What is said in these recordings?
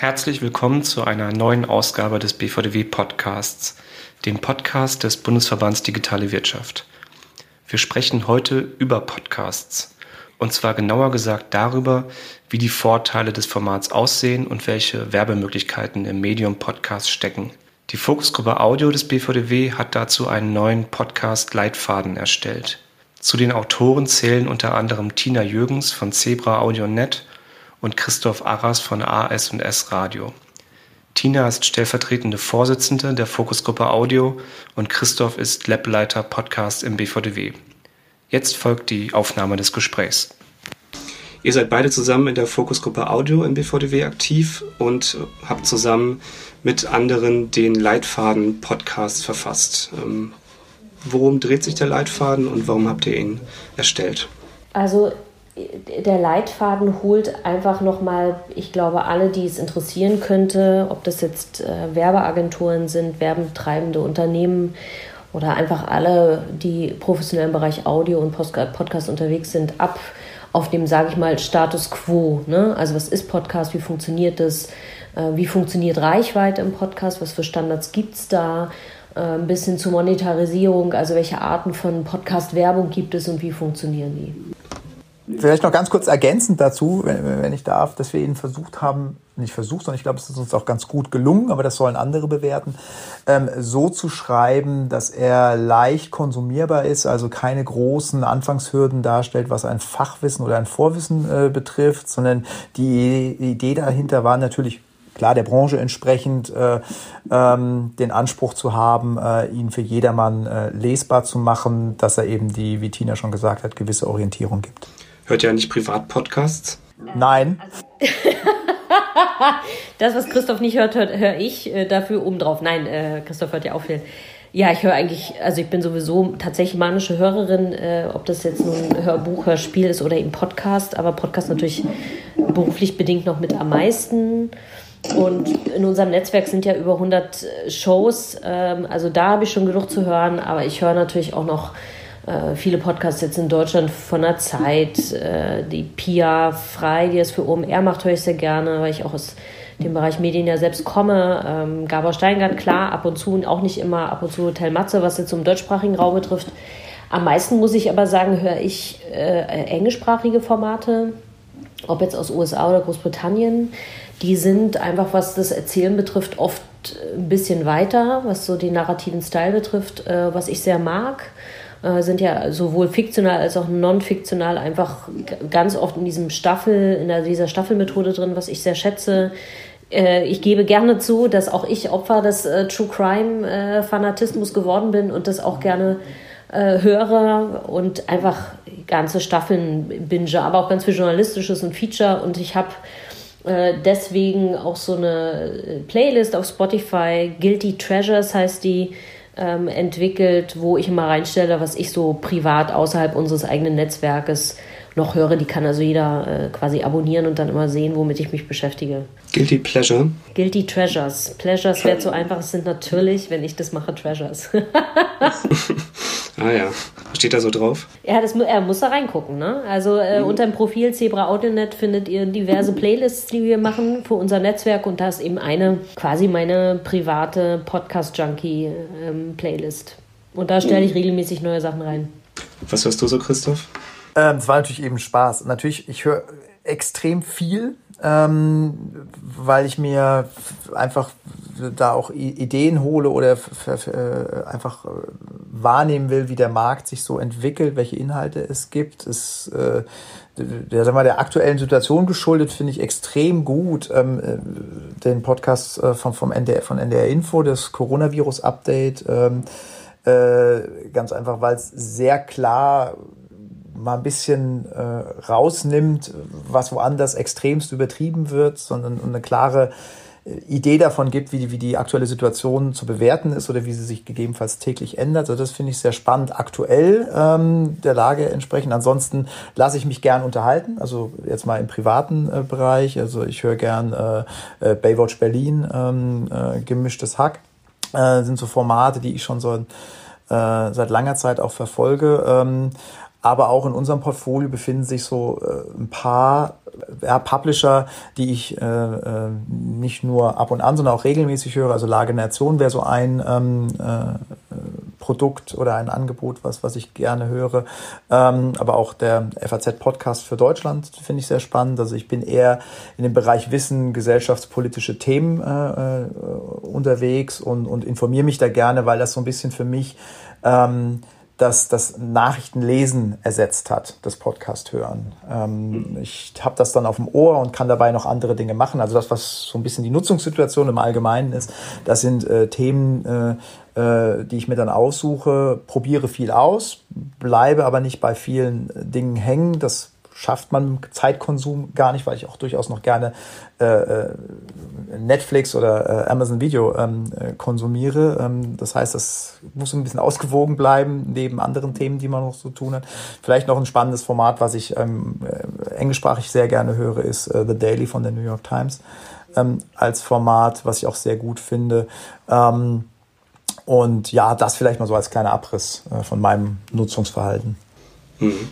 Herzlich willkommen zu einer neuen Ausgabe des BVDW Podcasts, dem Podcast des Bundesverbands Digitale Wirtschaft. Wir sprechen heute über Podcasts. Und zwar genauer gesagt darüber, wie die Vorteile des Formats aussehen und welche Werbemöglichkeiten im Medium Podcast stecken. Die Fokusgruppe Audio des BVDW hat dazu einen neuen Podcast-Leitfaden erstellt. Zu den Autoren zählen unter anderem Tina Jürgens von Zebra Audio Net und Christoph Arras von AS&S Radio. Tina ist stellvertretende Vorsitzende der Fokusgruppe Audio und Christoph ist Lableiter Podcast im BVDW. Jetzt folgt die Aufnahme des Gesprächs. Ihr seid beide zusammen in der Fokusgruppe Audio im BVDW aktiv und habt zusammen mit anderen den Leitfaden Podcast verfasst. Ähm, worum dreht sich der Leitfaden und warum habt ihr ihn erstellt? Also der Leitfaden holt einfach nochmal, ich glaube, alle, die es interessieren könnte, ob das jetzt äh, Werbeagenturen sind, werbetreibende Unternehmen oder einfach alle, die professionell im Bereich Audio und Podcast unterwegs sind, ab auf dem, sage ich mal, Status quo. Ne? Also was ist Podcast, wie funktioniert das, äh, wie funktioniert Reichweite im Podcast, was für Standards gibt es da, äh, ein bisschen zur Monetarisierung, also welche Arten von Podcast-Werbung gibt es und wie funktionieren die. Vielleicht noch ganz kurz ergänzend dazu, wenn, wenn ich darf, dass wir ihn versucht haben, nicht versucht, sondern ich glaube, es ist uns auch ganz gut gelungen, aber das sollen andere bewerten, ähm, so zu schreiben, dass er leicht konsumierbar ist, also keine großen Anfangshürden darstellt, was ein Fachwissen oder ein Vorwissen äh, betrifft, sondern die Idee dahinter war natürlich klar der Branche entsprechend äh, ähm, den Anspruch zu haben, äh, ihn für jedermann äh, lesbar zu machen, dass er eben die, wie Tina schon gesagt hat, gewisse Orientierung gibt. Hört ihr nicht Privatpodcasts? Nein. das, was Christoph nicht hört, höre hör ich äh, dafür obendrauf. Nein, äh, Christoph hört ja auch viel. Ja, ich höre eigentlich, also ich bin sowieso tatsächlich manische Hörerin, äh, ob das jetzt nun Hörbuch, Hörspiel ist oder eben Podcast, aber Podcast natürlich beruflich bedingt noch mit am meisten. Und in unserem Netzwerk sind ja über 100 Shows, ähm, also da habe ich schon genug zu hören, aber ich höre natürlich auch noch äh, viele Podcasts jetzt in Deutschland von der Zeit, äh, die Pia Frei, die das für OMR macht, höre ich sehr gerne, weil ich auch aus dem Bereich Medien ja selbst komme. Ähm, Gabor Steingart, klar, ab und zu und auch nicht immer ab und zu Hotel Matze, was jetzt im deutschsprachigen Raum betrifft. Am meisten muss ich aber sagen, höre ich äh, englischsprachige Formate, ob jetzt aus USA oder Großbritannien. Die sind einfach, was das Erzählen betrifft, oft ein bisschen weiter, was so den narrativen Style betrifft, äh, was ich sehr mag äh, sind ja sowohl fiktional als auch non-fiktional einfach ganz oft in diesem Staffel, in dieser Staffelmethode drin, was ich sehr schätze. Äh, ich gebe gerne zu, dass auch ich Opfer des äh, True Crime Fanatismus geworden bin und das auch gerne höre und einfach ganze Staffeln binge, aber auch ganz viel Journalistisches und Feature und ich habe deswegen auch so eine Playlist auf Spotify, Guilty Treasures heißt die, ähm, entwickelt, wo ich immer reinstelle, was ich so privat außerhalb unseres eigenen Netzwerkes noch höre. Die kann also jeder äh, quasi abonnieren und dann immer sehen, womit ich mich beschäftige. Guilty Pleasure? Guilty Treasures. Pleasures wäre zu einfach. Es sind natürlich, wenn ich das mache, Treasures. ah ja. Steht da so drauf? Ja, das, er muss da reingucken. Ne? Also äh, mhm. unter dem Profil Zebra Audionet findet ihr diverse Playlists, die wir machen für unser Netzwerk. Und da ist eben eine quasi meine private Podcast-Junkie-Playlist. Ähm, und da stelle ich regelmäßig neue Sachen rein. Was hörst du so, Christoph? Ähm, es war natürlich eben Spaß. Natürlich, ich höre extrem viel, ähm, weil ich mir einfach da auch Ideen hole oder äh, einfach äh, wahrnehmen will, wie der Markt sich so entwickelt, welche Inhalte es gibt. Es, äh, der, sag mal, der aktuellen Situation geschuldet finde ich extrem gut ähm, äh, den Podcast äh, vom, vom NDR, von NDR Info, das Coronavirus-Update. Ähm, äh, ganz einfach, weil es sehr klar mal ein bisschen äh, rausnimmt, was woanders extremst übertrieben wird, sondern eine klare äh, Idee davon gibt, wie die, wie die aktuelle Situation zu bewerten ist oder wie sie sich gegebenenfalls täglich ändert. Also das finde ich sehr spannend aktuell ähm, der Lage entsprechend. Ansonsten lasse ich mich gern unterhalten, also jetzt mal im privaten äh, Bereich. Also ich höre gern äh, äh, Baywatch Berlin, ähm, äh, gemischtes Hack. Äh, sind so Formate, die ich schon so äh, seit langer Zeit auch verfolge. Ähm, Aber auch in unserem Portfolio befinden sich so äh, ein paar ja, Publisher, die ich äh, äh, nicht nur ab und an, sondern auch regelmäßig höre. Also Lage Nation wäre so ein ähm, äh, Produkt oder ein Angebot, was, was ich gerne höre. Ähm, aber auch der FAZ-Podcast für Deutschland finde ich sehr spannend. Also ich bin eher in dem Bereich Wissen, gesellschaftspolitische Themen äh, äh, unterwegs und, und informiere mich da gerne, weil das so ein bisschen für mich ähm, das, das Nachrichtenlesen ersetzt hat, das Podcast hören. Ähm, ich habe das dann auf dem Ohr und kann dabei noch andere Dinge machen. Also das, was so ein bisschen die Nutzungssituation im Allgemeinen ist, das sind äh, Themen, äh, äh, die ich mir dann aussuche, probiere viel aus, bleibe aber nicht bei vielen Dingen hängen. Das schafft man Zeitkonsum gar nicht, weil ich auch durchaus noch gerne äh, äh, Netflix oder äh, Amazon Video ähm, äh, konsumiere. Ähm, das heißt, das muss ein bisschen ausgewogen bleiben, neben anderen Themen, die man noch so tun hat. Vielleicht noch ein spannendes Format, was ich ähm, äh, englischsprachig sehr gerne höre, ist äh, The Daily von der New York Times ähm, als Format, was ich auch sehr gut finde. Ähm, und ja, das vielleicht mal so als kleiner Abriss von meinem Nutzungsverhalten. Mhm.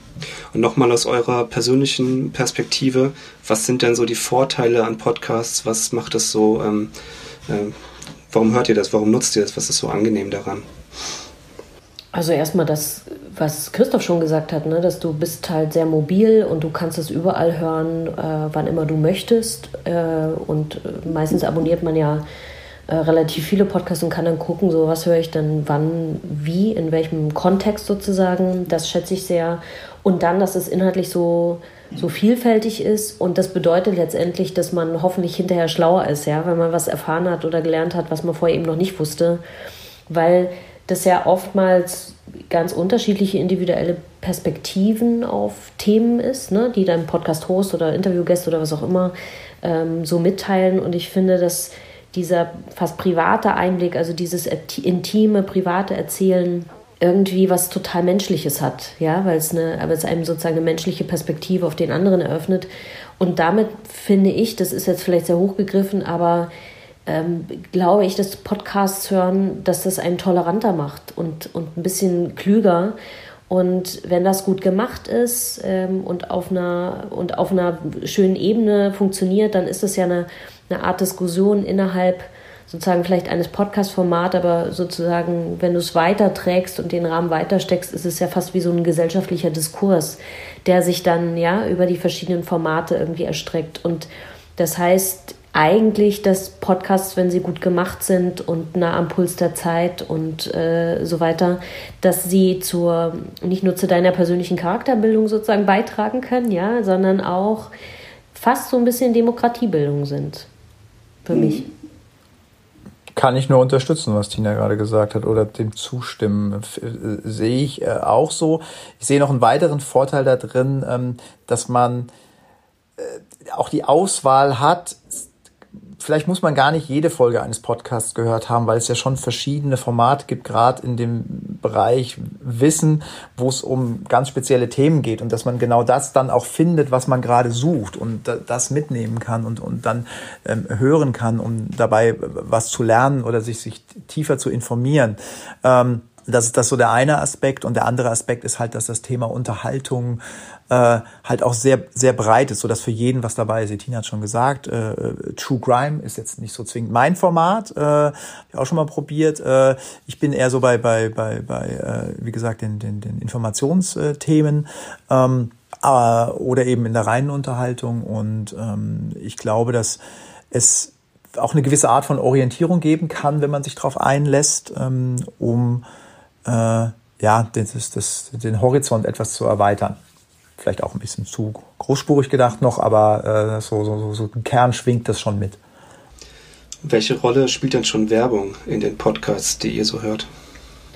Und nochmal aus eurer persönlichen Perspektive, was sind denn so die Vorteile an Podcasts? Was macht es so, ähm, äh, warum hört ihr das? Warum nutzt ihr das? Was ist so angenehm daran? Also erstmal das, was Christoph schon gesagt hat, ne, dass du bist halt sehr mobil und du kannst es überall hören, äh, wann immer du möchtest. Äh, und äh, meistens abonniert man ja äh, relativ viele Podcasts und kann dann gucken, so was höre ich dann wann, wie, in welchem Kontext sozusagen. Das schätze ich sehr. Und dann, dass es inhaltlich so, so vielfältig ist. Und das bedeutet letztendlich, dass man hoffentlich hinterher schlauer ist, ja, wenn man was erfahren hat oder gelernt hat, was man vorher eben noch nicht wusste. Weil das ja oftmals ganz unterschiedliche individuelle Perspektiven auf Themen ist, ne, die dein Podcast-Host oder Interviewgäste oder was auch immer ähm, so mitteilen. Und ich finde, dass dieser fast private Einblick, also dieses intime, private Erzählen irgendwie was total Menschliches hat, ja, weil es eine, aber es einem sozusagen eine menschliche Perspektive auf den anderen eröffnet. Und damit finde ich, das ist jetzt vielleicht sehr hochgegriffen, aber ähm, glaube ich, dass Podcasts hören, dass das einen toleranter macht und, und ein bisschen klüger. Und wenn das gut gemacht ist ähm, und, auf einer, und auf einer schönen Ebene funktioniert, dann ist das ja eine eine Art Diskussion innerhalb sozusagen vielleicht eines Podcast-Formats, aber sozusagen, wenn du es weiterträgst und den Rahmen weitersteckst, ist es ja fast wie so ein gesellschaftlicher Diskurs, der sich dann ja über die verschiedenen Formate irgendwie erstreckt. Und das heißt eigentlich, dass Podcasts, wenn sie gut gemacht sind und nah am Puls der Zeit und äh, so weiter, dass sie zur nicht nur zu deiner persönlichen Charakterbildung sozusagen beitragen können, ja, sondern auch fast so ein bisschen Demokratiebildung sind für mhm. mich. Kann ich nur unterstützen, was Tina gerade gesagt hat oder dem zustimmen. Äh, sehe ich äh, auch so. Ich sehe noch einen weiteren Vorteil da drin, ähm, dass man äh, auch die Auswahl hat, vielleicht muss man gar nicht jede Folge eines Podcasts gehört haben, weil es ja schon verschiedene Formate gibt, gerade in dem Bereich Wissen, wo es um ganz spezielle Themen geht und dass man genau das dann auch findet, was man gerade sucht und das mitnehmen kann und, und dann ähm, hören kann, um dabei was zu lernen oder sich, sich tiefer zu informieren. Ähm, das ist das so der eine Aspekt und der andere Aspekt ist halt, dass das Thema Unterhaltung äh, halt auch sehr sehr breit ist, so dass für jeden was dabei ist. Tina hat schon gesagt, äh, True Crime ist jetzt nicht so zwingend mein Format, äh, hab ich auch schon mal probiert. Äh, ich bin eher so bei bei bei bei äh, wie gesagt den den, den Informationsthemen. Ähm, aber, oder eben in der reinen Unterhaltung und ähm, ich glaube, dass es auch eine gewisse Art von Orientierung geben kann, wenn man sich darauf einlässt, ähm, um äh, ja, das, das, den Horizont etwas zu erweitern. Vielleicht auch ein bisschen zu großspurig gedacht noch, aber äh, so, so, so ein Kern schwingt das schon mit. Welche Rolle spielt denn schon Werbung in den Podcasts, die ihr so hört?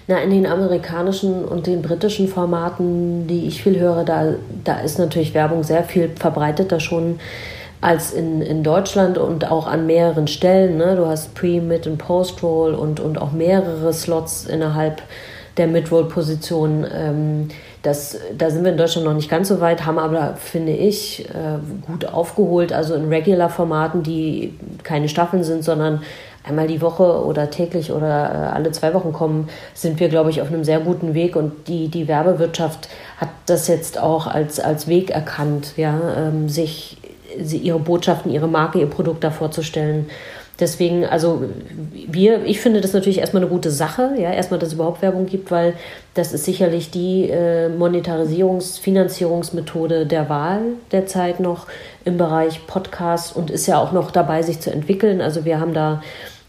Na, in den amerikanischen und den britischen Formaten, die ich viel höre, da, da ist natürlich Werbung sehr viel verbreiteter schon als in, in Deutschland und auch an mehreren Stellen. Ne? Du hast Pre-, Mid- und Post-Roll und, und auch mehrere Slots innerhalb der Mid-Roll-Position. Ähm, das, da sind wir in Deutschland noch nicht ganz so weit, haben aber, finde ich, äh, gut aufgeholt. Also in Regular-Formaten, die keine Staffeln sind, sondern einmal die Woche oder täglich oder äh, alle zwei Wochen kommen, sind wir, glaube ich, auf einem sehr guten Weg. Und die, die Werbewirtschaft hat das jetzt auch als, als Weg erkannt, ja, ähm, sich ihre Botschaften, ihre Marke, ihr Produkt da vorzustellen. Deswegen, also wir, ich finde das natürlich erstmal eine gute Sache, ja, erstmal, dass es überhaupt Werbung gibt, weil das ist sicherlich die äh, Monetarisierungs-, Finanzierungsmethode der Wahl derzeit noch im Bereich Podcast und ist ja auch noch dabei, sich zu entwickeln. Also wir haben da,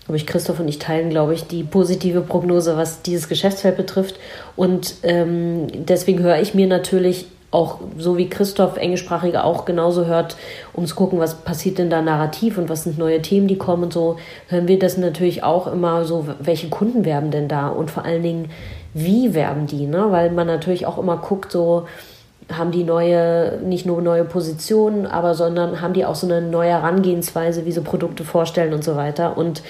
glaube ich, Christoph und ich teilen, glaube ich, die positive Prognose, was dieses Geschäftsfeld betrifft. Und ähm, deswegen höre ich mir natürlich auch so wie Christoph Englischsprachige auch genauso hört, um zu gucken, was passiert denn da narrativ und was sind neue Themen, die kommen und so, hören wir das natürlich auch immer so, welche Kunden werben denn da und vor allen Dingen, wie werben die, ne? weil man natürlich auch immer guckt, so haben die neue, nicht nur neue Positionen, aber sondern haben die auch so eine neue Herangehensweise, wie sie Produkte vorstellen und so weiter. Und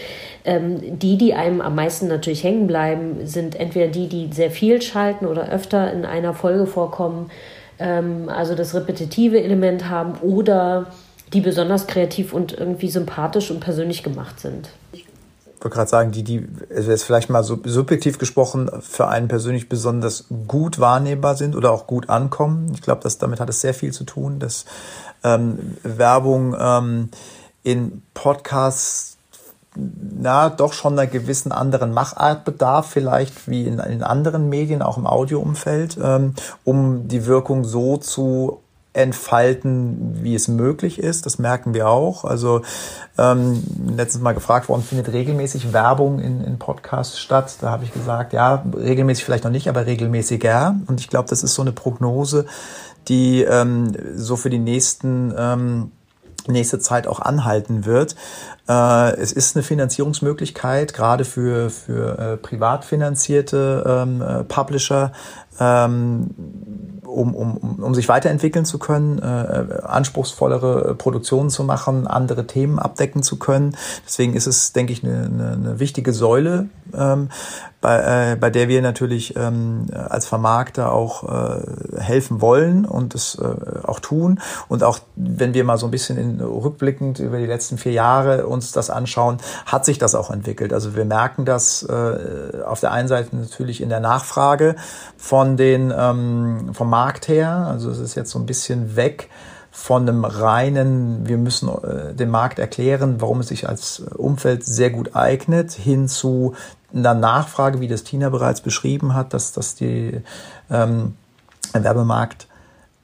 ähm, die, die einem am meisten natürlich hängen bleiben, sind entweder die, die sehr viel schalten oder öfter in einer Folge vorkommen ähm, also das repetitive Element haben oder die besonders kreativ und irgendwie sympathisch und persönlich gemacht sind. Ich wollte gerade sagen, die, die jetzt vielleicht mal so subjektiv gesprochen für einen persönlich besonders gut wahrnehmbar sind oder auch gut ankommen. Ich glaube, damit hat es sehr viel zu tun, dass ähm, Werbung ähm, in Podcasts na, doch schon einer gewissen anderen Machart bedarf, vielleicht wie in, in anderen Medien, auch im Audioumfeld, ähm, um die Wirkung so zu entfalten, wie es möglich ist. Das merken wir auch. Also ähm, letztens mal gefragt worden, findet regelmäßig Werbung in, in Podcasts statt? Da habe ich gesagt, ja, regelmäßig vielleicht noch nicht, aber regelmäßiger. Und ich glaube, das ist so eine Prognose, die ähm, so für die nächsten ähm, nächste Zeit auch anhalten wird. Äh, es ist eine Finanzierungsmöglichkeit, gerade für, für äh, privat finanzierte ähm, äh, Publisher, ähm, um, um, um sich weiterentwickeln zu können, äh, anspruchsvollere Produktionen zu machen, andere Themen abdecken zu können. Deswegen ist es, denke ich, eine, eine, eine wichtige Säule, ähm, bei, äh, bei der wir natürlich ähm, als Vermarkter auch äh, helfen wollen und es äh, auch tun. Und auch wenn wir mal so ein bisschen in, rückblickend über die letzten vier Jahre uns das anschauen, hat sich das auch entwickelt. Also wir merken das äh, auf der einen Seite natürlich in der Nachfrage von den ähm, vom Markt her. Also es ist jetzt so ein bisschen weg von einem reinen, wir müssen äh, dem Markt erklären, warum es sich als Umfeld sehr gut eignet, hin zu einer Nachfrage, wie das Tina bereits beschrieben hat, dass, dass die ähm, Werbemarkt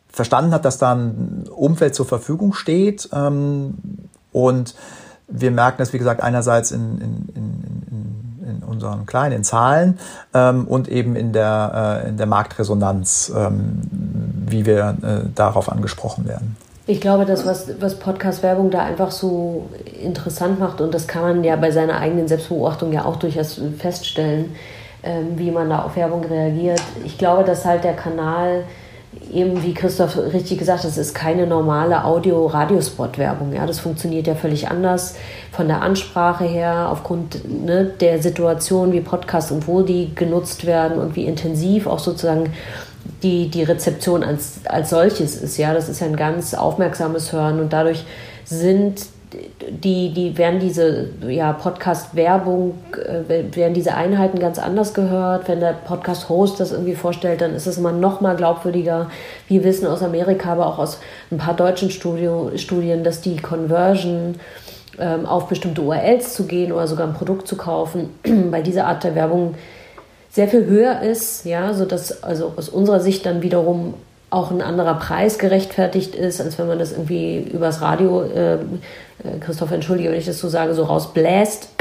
verstanden hat, dass da ein Umfeld zur Verfügung steht. Ähm, und wir merken das, wie gesagt, einerseits in, in, in, in unseren kleinen Zahlen ähm, und eben in der, äh, in der Marktresonanz, ähm, wie wir äh, darauf angesprochen werden. Ich glaube, das, was, was Podcast-Werbung da einfach so interessant macht, und das kann man ja bei seiner eigenen Selbstbeobachtung ja auch durchaus feststellen, ähm, wie man da auf Werbung reagiert. Ich glaube, dass halt der Kanal eben, wie Christoph richtig gesagt es ist keine normale Audio-Radiospot-Werbung. Ja, das funktioniert ja völlig anders von der Ansprache her, aufgrund ne, der Situation, wie Podcasts und wo die genutzt werden und wie intensiv auch sozusagen die, die Rezeption als, als solches ist. Ja, das ist ja ein ganz aufmerksames Hören und dadurch sind die, die werden diese ja, Podcast-Werbung, äh, werden diese Einheiten ganz anders gehört. Wenn der Podcast-Host das irgendwie vorstellt, dann ist es immer noch mal glaubwürdiger. Wir wissen aus Amerika, aber auch aus ein paar deutschen Studio, Studien, dass die Conversion ähm, auf bestimmte URLs zu gehen oder sogar ein Produkt zu kaufen, bei dieser Art der Werbung sehr viel höher ist, ja, sodass also aus unserer Sicht dann wiederum auch ein anderer Preis gerechtfertigt ist, als wenn man das irgendwie übers Radio, äh, äh Christoph, entschuldige, wenn ich das so sage, so rausbläst.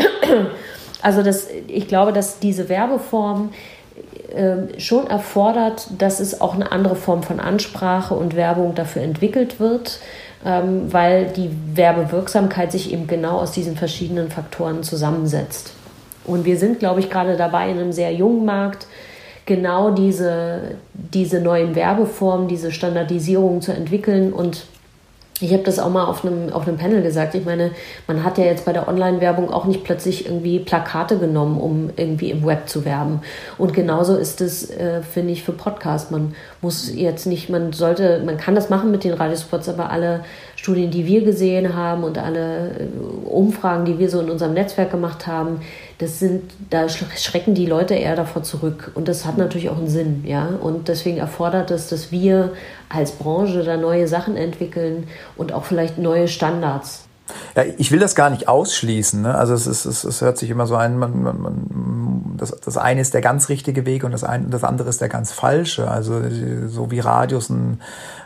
Also das, ich glaube, dass diese Werbeform äh, schon erfordert, dass es auch eine andere Form von Ansprache und Werbung dafür entwickelt wird, ähm, weil die Werbewirksamkeit sich eben genau aus diesen verschiedenen Faktoren zusammensetzt. Und wir sind, glaube ich, gerade dabei in einem sehr jungen Markt, genau diese, diese neuen Werbeformen, diese Standardisierung zu entwickeln und ich habe das auch mal auf einem, auf einem Panel gesagt. Ich meine, man hat ja jetzt bei der Online-Werbung auch nicht plötzlich irgendwie Plakate genommen, um irgendwie im Web zu werben. Und genauso ist es, äh, finde ich, für Podcasts. Man muss jetzt nicht, man sollte, man kann das machen mit den Radiospots, aber alle Studien, die wir gesehen haben und alle äh, Umfragen, die wir so in unserem Netzwerk gemacht haben, das sind, da schrecken die Leute eher davor zurück. Und das hat natürlich auch einen Sinn, ja. Und deswegen erfordert es, dass wir als Branche da neue Sachen entwickeln und auch vielleicht neue Standards ja, ich will das gar nicht ausschließen. Ne? Also es, ist, es, es hört sich immer so ein, man, man, man, das, das eine ist der ganz richtige Weg und das, ein, das andere ist der ganz falsche. Also so wie Radios einen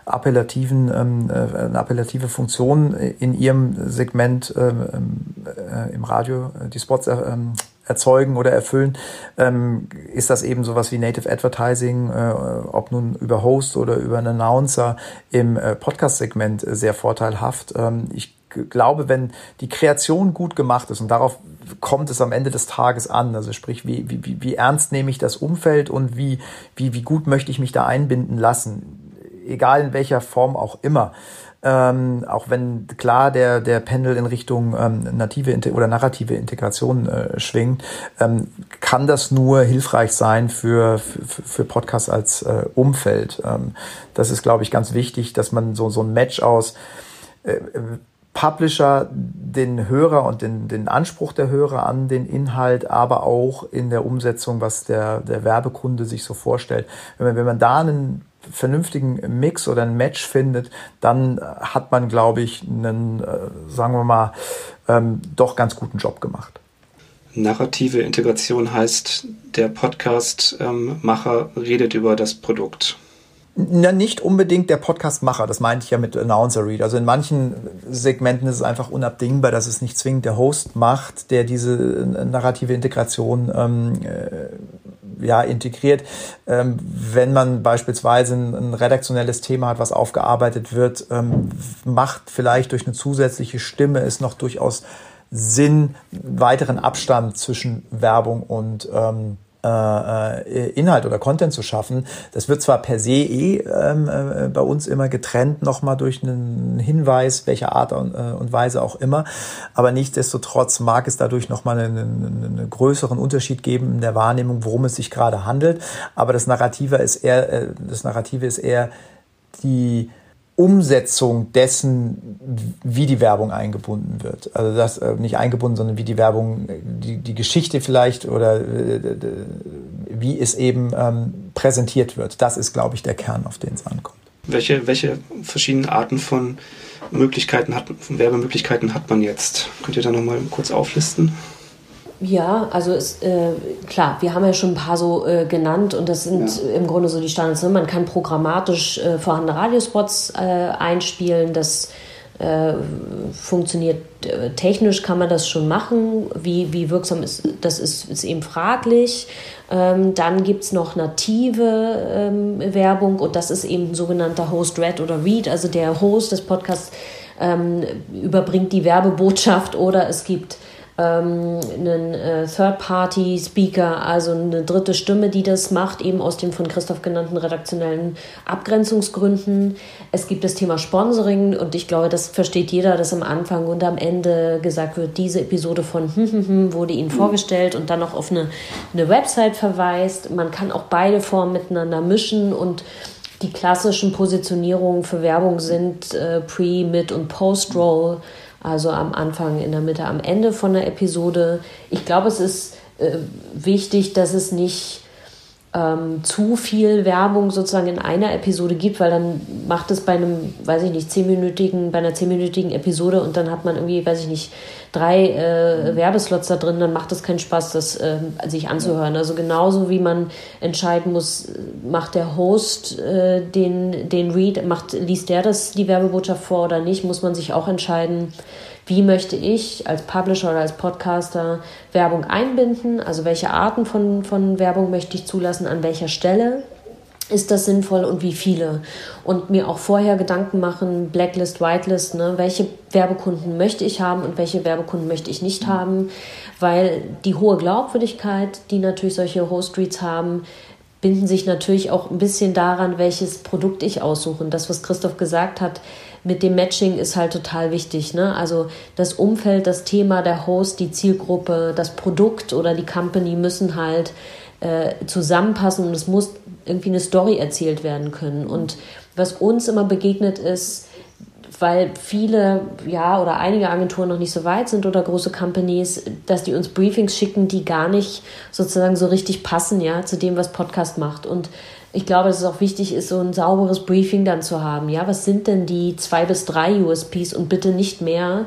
appellativen, ähm, äh, eine appellative Funktion in ihrem Segment ähm, äh, im Radio, äh, die Spots äh, ähm, erzeugen oder erfüllen, ähm, ist das eben sowas wie Native Advertising, äh, ob nun über Host oder über einen Announcer im äh, Podcast-Segment sehr vorteilhaft. Ähm, ich glaube, wenn die Kreation gut gemacht ist und darauf kommt es am Ende des Tages an, also sprich, wie, wie, wie ernst nehme ich das Umfeld und wie, wie, wie gut möchte ich mich da einbinden lassen, egal in welcher Form auch immer. Ähm, auch wenn klar der, der Pendel in Richtung ähm, native oder narrative Integration äh, schwingt, ähm, kann das nur hilfreich sein für, für, Podcasts als äh, Umfeld. Ähm, das ist, glaube ich, ganz wichtig, dass man so, so ein Match aus äh, Publisher den Hörer und den, den Anspruch der Hörer an den Inhalt, aber auch in der Umsetzung, was der, der Werbekunde sich so vorstellt. Wenn man, wenn man da einen vernünftigen Mix oder ein Match findet, dann hat man, glaube ich, einen, äh, sagen wir mal, ähm, doch ganz guten Job gemacht. Narrative Integration heißt, der Podcast-Macher ähm, redet über das Produkt. Na, nicht unbedingt der Podcastmacher, das meinte ich ja mit Announcer Read. Also in manchen Segmenten ist es einfach unabdingbar, dass es nicht zwingend der Host macht, der diese narrative Integration ähm, äh, ja, integriert. Ähm, wenn man beispielsweise ein, ein, redaktionelles Thema hat, was aufgearbeitet wird, ähm, macht vielleicht durch eine zusätzliche Stimme es noch durchaus Sinn, weiteren Abstand zwischen Werbung und ähm, äh, äh, Inhalt oder Content zu schaffen. Das wird zwar per se eh ähm, äh, bei uns immer getrennt, nochmal durch einen Hinweis, welcher Art und, äh, und Weise auch immer, aber nichtsdestotrotz mag es dadurch nochmal einen, einen, größeren Unterschied geben in der Wahrnehmung, worum es sich gerade handelt. Aber das Narrative ist eher, das Narrative ist eher die Umsetzung dessen, wie die Werbung eingebunden wird. Also das äh, nicht eingebunden, sondern wie die Werbung, die, die Geschichte vielleicht oder äh, wie es eben ähm, präsentiert wird. Das ist, glaube ich, der Kern, auf den es ankommt. Welche, welche verschiedenen Arten von Möglichkeiten hat, von Werbemöglichkeiten hat man jetzt? Könnt ihr da nochmal kurz auflisten? Ja, also ist, äh, klar, wir haben ja schon ein paar so äh, genannt und das sind ja. im Grunde so die Standards. Ne? Man kann programmatisch äh, vorhandene Radiospots äh, einspielen, das äh, funktioniert äh, technisch, kann man das schon machen. Wie, wie wirksam ist das, ist, ist eben fraglich. Ähm, dann gibt es noch native ähm, Werbung und das ist eben sogenannter Host Read oder Read, also der Host des Podcasts ähm, überbringt die Werbebotschaft oder es gibt ähm, einen äh, Third-Party-Speaker, also eine dritte Stimme, die das macht, eben aus den von Christoph genannten redaktionellen Abgrenzungsgründen. Es gibt das Thema Sponsoring und ich glaube, das versteht jeder, dass am Anfang und am Ende gesagt wird, diese Episode von hm, hm, hm wurde Ihnen vorgestellt und dann noch auf eine, eine Website verweist. Man kann auch beide Formen miteinander mischen und die klassischen Positionierungen für Werbung sind äh, Pre-, Mid- und Post-Roll. Also am Anfang, in der Mitte, am Ende von der Episode. Ich glaube, es ist äh, wichtig, dass es nicht ähm, zu viel Werbung sozusagen in einer Episode gibt, weil dann macht es bei einem, weiß ich nicht, zehnminütigen, bei einer zehnminütigen Episode und dann hat man irgendwie, weiß ich nicht, drei äh, Werbeslots da drin, dann macht es keinen Spaß, das äh, sich anzuhören. Also genauso wie man entscheiden muss, macht der Host äh, den, den Read, macht, liest der das die Werbebotschaft vor oder nicht, muss man sich auch entscheiden, wie möchte ich als Publisher oder als Podcaster Werbung einbinden, also welche Arten von, von Werbung möchte ich zulassen, an welcher Stelle ist das sinnvoll und wie viele? Und mir auch vorher Gedanken machen, Blacklist, Whitelist, ne? welche Werbekunden möchte ich haben und welche Werbekunden möchte ich nicht haben, weil die hohe Glaubwürdigkeit, die natürlich solche Host-Reads haben, binden sich natürlich auch ein bisschen daran, welches Produkt ich aussuche. Und das, was Christoph gesagt hat, mit dem Matching ist halt total wichtig. Ne? Also das Umfeld, das Thema, der Host, die Zielgruppe, das Produkt oder die Company müssen halt äh, zusammenpassen und es muss irgendwie eine Story erzählt werden können. Und was uns immer begegnet ist, weil viele, ja, oder einige Agenturen noch nicht so weit sind oder große Companies, dass die uns Briefings schicken, die gar nicht sozusagen so richtig passen, ja, zu dem, was Podcast macht. Und ich glaube, dass es auch wichtig ist, so ein sauberes Briefing dann zu haben. Ja, was sind denn die zwei bis drei USPs und bitte nicht mehr,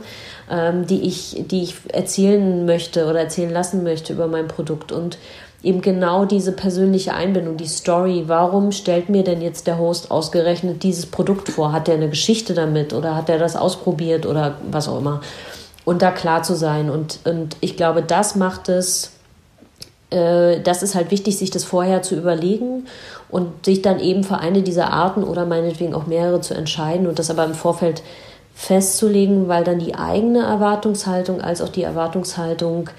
ähm, die ich, die ich erzählen möchte oder erzählen lassen möchte über mein Produkt und eben genau diese persönliche Einbindung, die Story. Warum stellt mir denn jetzt der Host ausgerechnet dieses Produkt vor? Hat er eine Geschichte damit oder hat er das ausprobiert oder was auch immer? Und da klar zu sein. Und, und ich glaube, das macht es, das ist halt wichtig, sich das vorher zu überlegen und sich dann eben für eine dieser Arten oder meinetwegen auch mehrere zu entscheiden und das aber im Vorfeld festzulegen, weil dann die eigene Erwartungshaltung als auch die Erwartungshaltung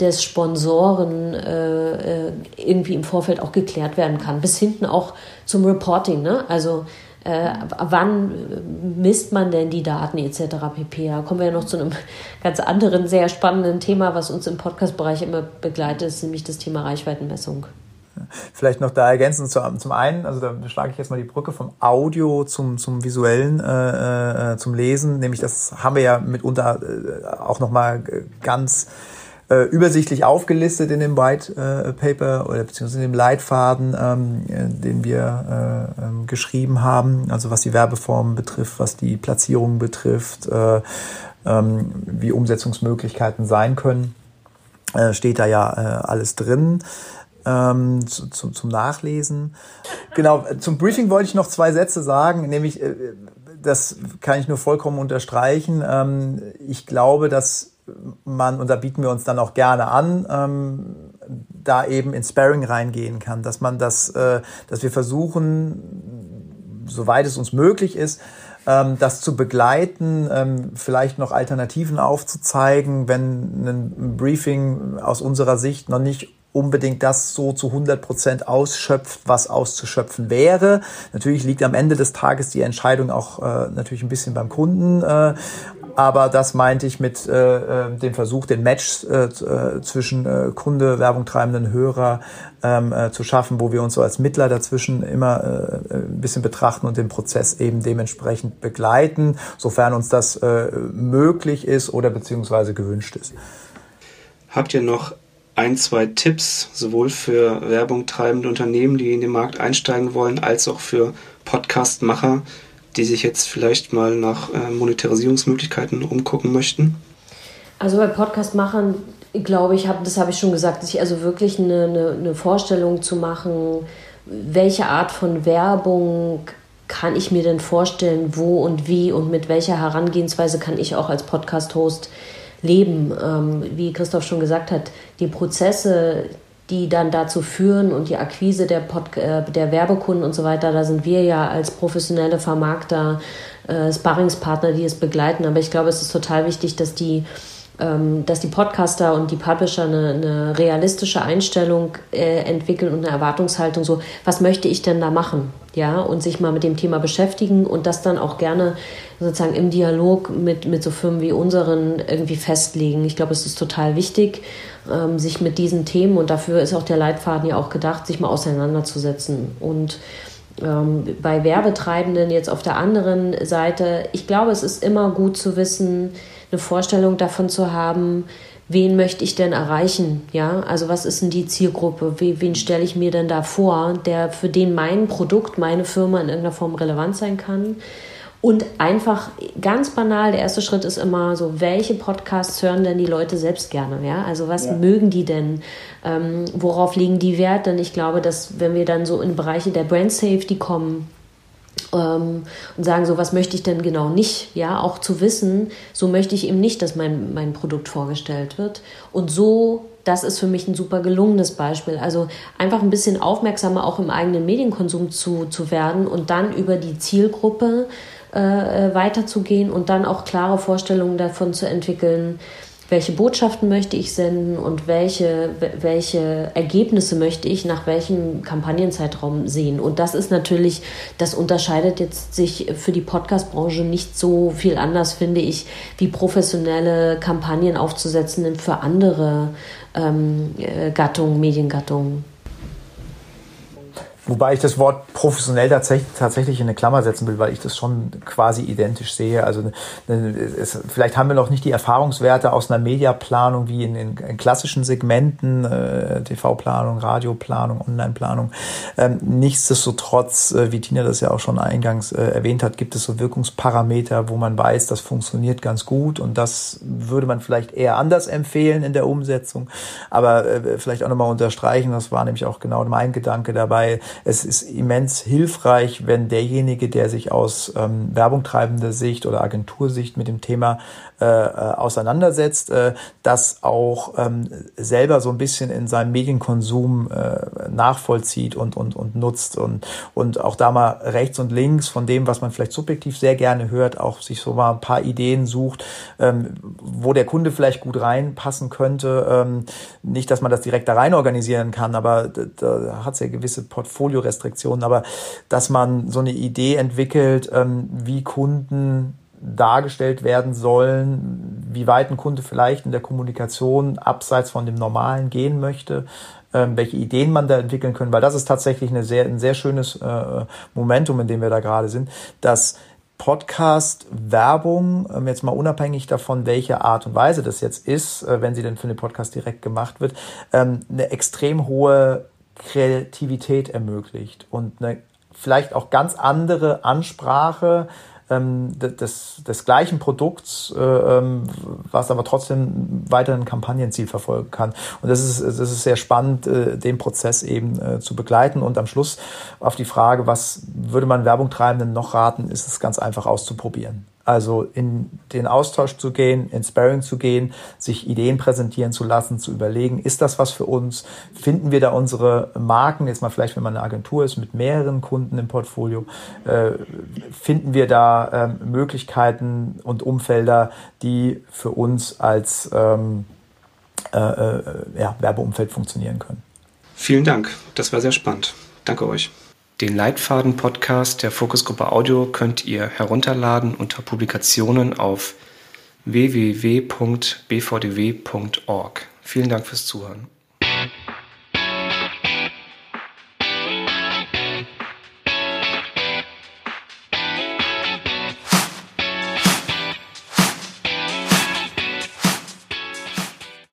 des Sponsoren äh, äh, irgendwie im Vorfeld auch geklärt werden kann. Bis hinten auch zum Reporting. Ne? Also äh, wann misst man denn die Daten etc. pp. Da kommen wir ja noch zu einem ganz anderen, sehr spannenden Thema, was uns im Podcast-Bereich immer begleitet, ist nämlich das Thema Reichweitenmessung. Vielleicht noch da ergänzend zum einen, also da schlage ich jetzt mal die Brücke vom Audio zum, zum visuellen, äh, äh, zum Lesen, nämlich das haben wir ja mitunter äh, auch nochmal ganz äh, übersichtlich aufgelistet in dem White äh, Paper oder beziehungsweise in dem Leitfaden, ähm, äh, den wir äh, ähm, geschrieben haben, also was die Werbeformen betrifft, was die Platzierung betrifft, äh, ähm, wie Umsetzungsmöglichkeiten sein können, äh, steht da ja alles drin ähm, zu, zu, zum Nachlesen. Genau, zum Briefing wollte ich noch zwei Sätze sagen, nämlich, das kann ich nur vollkommen unterstreichen. Ähm, ich glaube, dass man, und da bieten wir uns dann auch gerne an, ähm, da eben in Sparring reingehen kann, dass man das, äh, dass wir versuchen, soweit es uns möglich ist, ähm, das zu begleiten, ähm, vielleicht noch Alternativen aufzuzeigen, wenn ein Briefing aus unserer Sicht noch nicht unbedingt das so zu 100 Prozent ausschöpft, was auszuschöpfen wäre. Natürlich liegt am Ende des Tages die Entscheidung auch äh, natürlich ein bisschen beim Kunden. Äh, aber das meinte ich mit äh, äh dem Versuch, den Match äh, äh, zwischen äh, Kunde, Werbung treibenden Hörer ähm, äh, zu schaffen, wo wir uns so als Mittler dazwischen immer äh, ein bisschen betrachten und den Prozess eben dementsprechend begleiten, sofern uns das äh, möglich ist oder beziehungsweise gewünscht ist. Habt ihr noch ein, zwei Tipps, sowohl für Werbung treibende Unternehmen, die in den Markt einsteigen wollen, als auch für Podcastmacher, die sich jetzt vielleicht mal nach äh, Monetarisierungsmöglichkeiten umgucken möchten? Also bei Podcastmachern, glaube ich, hab, das habe ich schon gesagt, sich also wirklich eine, eine, eine Vorstellung zu machen, welche Art von Werbung kann ich mir denn vorstellen, wo und wie und mit welcher Herangehensweise kann ich auch als Podcast-Host leben. Ähm, wie Christoph schon gesagt hat, die Prozesse, die dann dazu führen und die Akquise der, Pod äh, der Werbekunden und so weiter, da sind wir ja als professionelle Vermarkter, äh, Sparringspartner, die es begleiten. Aber ich glaube, es ist total wichtig, dass die dass die Podcaster und die Publisher eine, eine realistische Einstellung äh, entwickeln und eine Erwartungshaltung, so, was möchte ich denn da machen? Ja, und sich mal mit dem Thema beschäftigen und das dann auch gerne sozusagen im Dialog mit, mit so Firmen wie unseren irgendwie festlegen. Ich glaube, es ist total wichtig, ähm, sich mit diesen Themen, und dafür ist auch der Leitfaden ja auch gedacht, sich mal auseinanderzusetzen. Und ähm, bei Werbetreibenden jetzt auf der anderen Seite, ich glaube, es ist immer gut zu wissen, eine Vorstellung davon zu haben, wen möchte ich denn erreichen? Ja, also was ist denn die Zielgruppe? Wen stelle ich mir denn da vor, der für den mein Produkt, meine Firma in irgendeiner Form relevant sein kann? Und einfach ganz banal, der erste Schritt ist immer so, welche Podcasts hören denn die Leute selbst gerne? Ja, also was ja. mögen die denn? Ähm, worauf legen die Wert? Denn ich glaube, dass wenn wir dann so in Bereiche der Brand Safety kommen, und sagen, so was möchte ich denn genau nicht, ja, auch zu wissen, so möchte ich eben nicht, dass mein, mein Produkt vorgestellt wird. Und so, das ist für mich ein super gelungenes Beispiel. Also einfach ein bisschen aufmerksamer auch im eigenen Medienkonsum zu, zu werden und dann über die Zielgruppe äh, äh weiterzugehen und dann auch klare Vorstellungen davon zu entwickeln, welche Botschaften möchte ich senden und welche, welche Ergebnisse möchte ich nach welchem Kampagnenzeitraum sehen. Und das ist natürlich, das unterscheidet jetzt sich für die Podcast-Branche nicht so viel anders, finde ich, wie professionelle Kampagnen aufzusetzen für andere ähm, äh, Gattungen, Mediengattungen. Wobei ich das Wort professionell tatsächlich, tatsächlich in eine Klammer setzen will, weil ich das schon quasi identisch sehe. Also es, vielleicht haben wir noch nicht die Erfahrungswerte aus einer Mediaplanung wie in, in, in klassischen Segmenten, äh, TV-Planung, Radioplanung, Online-Planung. Ähm, nichtsdestotrotz, äh, wie Tina das ja auch schon eingangs äh, erwähnt hat, gibt es so Wirkungsparameter, wo man weiß, das funktioniert ganz gut und das würde man vielleicht eher anders empfehlen in der Umsetzung. Aber äh, vielleicht auch nochmal unterstreichen, das war nämlich auch genau mein Gedanke dabei. Es ist immens hilfreich, wenn derjenige, der sich aus ähm, Werbung treibender Sicht oder Agentursicht mit dem Thema äh, äh, auseinandersetzt, äh, das auch ähm, selber so ein bisschen in seinem Medienkonsum äh, nachvollzieht und, und, und nutzt und, und auch da mal rechts und links von dem, was man vielleicht subjektiv sehr gerne hört, auch sich so mal ein paar Ideen sucht, ähm, wo der Kunde vielleicht gut reinpassen könnte. Ähm, nicht, dass man das direkt da rein organisieren kann, aber da, da hat es ja gewisse Portfoliorestriktionen, aber dass man so eine Idee entwickelt, ähm, wie Kunden dargestellt werden sollen, wie weit ein Kunde vielleicht in der Kommunikation abseits von dem Normalen gehen möchte, ähm, welche Ideen man da entwickeln können, weil das ist tatsächlich eine sehr, ein sehr schönes äh, Momentum, in dem wir da gerade sind, dass Podcast-Werbung, ähm, jetzt mal unabhängig davon, welche Art und Weise das jetzt ist, äh, wenn sie denn für den Podcast direkt gemacht wird, eine extrem hohe Kreativität ermöglicht und eine vielleicht auch ganz andere Ansprache ähm, des, des gleichen Produkts, äh, ähm, was aber trotzdem weiter ein Kampagnenziel verfolgen kann. Und das ist, das ist sehr spannend, äh, den Prozess eben äh, zu begleiten. Und am Schluss auf die Frage, was würde man Werbung Treibenden noch raten, ist es ganz einfach auszuprobieren. Also in den Austausch zu gehen, in Sparring zu gehen, sich Ideen präsentieren zu lassen, zu überlegen, ist das was für uns? Finden wir da unsere Marken, jetzt mal vielleicht, wenn man eine Agentur ist mit mehreren Kunden im Portfolio, äh, finden wir da äh, Möglichkeiten und Umfelder, die für uns als ähm, äh, äh, ja, Werbeumfeld funktionieren können. Vielen Dank, das war sehr spannend. Danke euch. Den Leitfaden-Podcast der Fokusgruppe Audio könnt ihr herunterladen unter Publikationen auf www.bvdw.org. Vielen Dank fürs Zuhören.